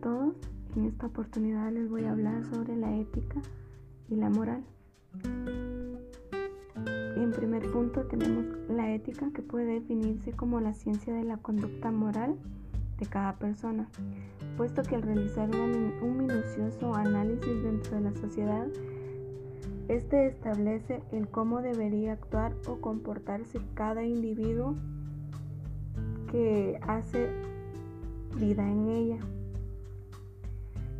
todos, en esta oportunidad les voy a hablar sobre la ética y la moral. En primer punto tenemos la ética que puede definirse como la ciencia de la conducta moral de cada persona, puesto que al realizar un minucioso análisis dentro de la sociedad, este establece el cómo debería actuar o comportarse cada individuo que hace vida en ella.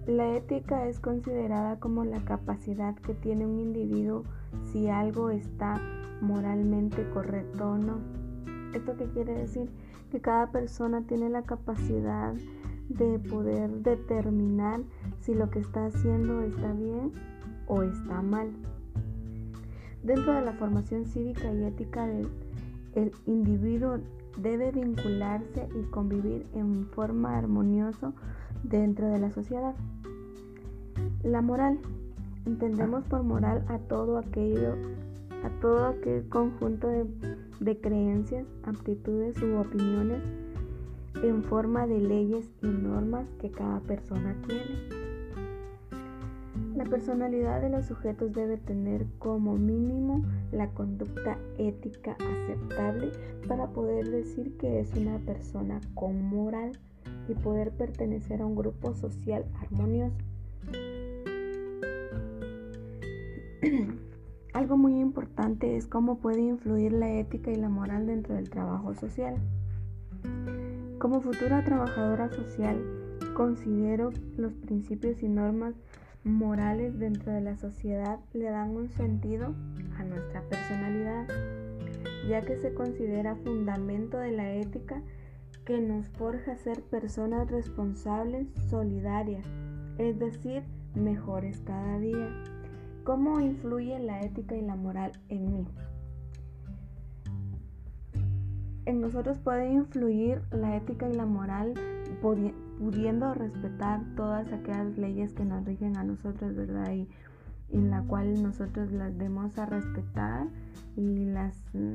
La ética es considerada como la capacidad que tiene un individuo si algo está moralmente correcto o no. ¿Esto qué quiere decir? Que cada persona tiene la capacidad de poder determinar si lo que está haciendo está bien o está mal. Dentro de la formación cívica y ética del el individuo debe vincularse y convivir en forma armoniosa dentro de la sociedad. La moral. Entendemos por moral a todo aquello, a todo aquel conjunto de, de creencias, aptitudes u opiniones en forma de leyes y normas que cada persona tiene. La personalidad de los sujetos debe tener como mínimo la conducta ética aceptable para poder decir que es una persona con moral y poder pertenecer a un grupo social armonioso. Algo muy importante es cómo puede influir la ética y la moral dentro del trabajo social. Como futura trabajadora social, considero los principios y normas morales dentro de la sociedad le dan un sentido a nuestra personalidad, ya que se considera fundamento de la ética que nos forja ser personas responsables, solidarias, es decir, mejores cada día. ¿Cómo influye la ética y la moral en mí? En nosotros puede influir la ética y la moral pudiendo respetar todas aquellas leyes que nos rigen a nosotros, ¿verdad? Y en la cual nosotros las demos a respetar y las, mm,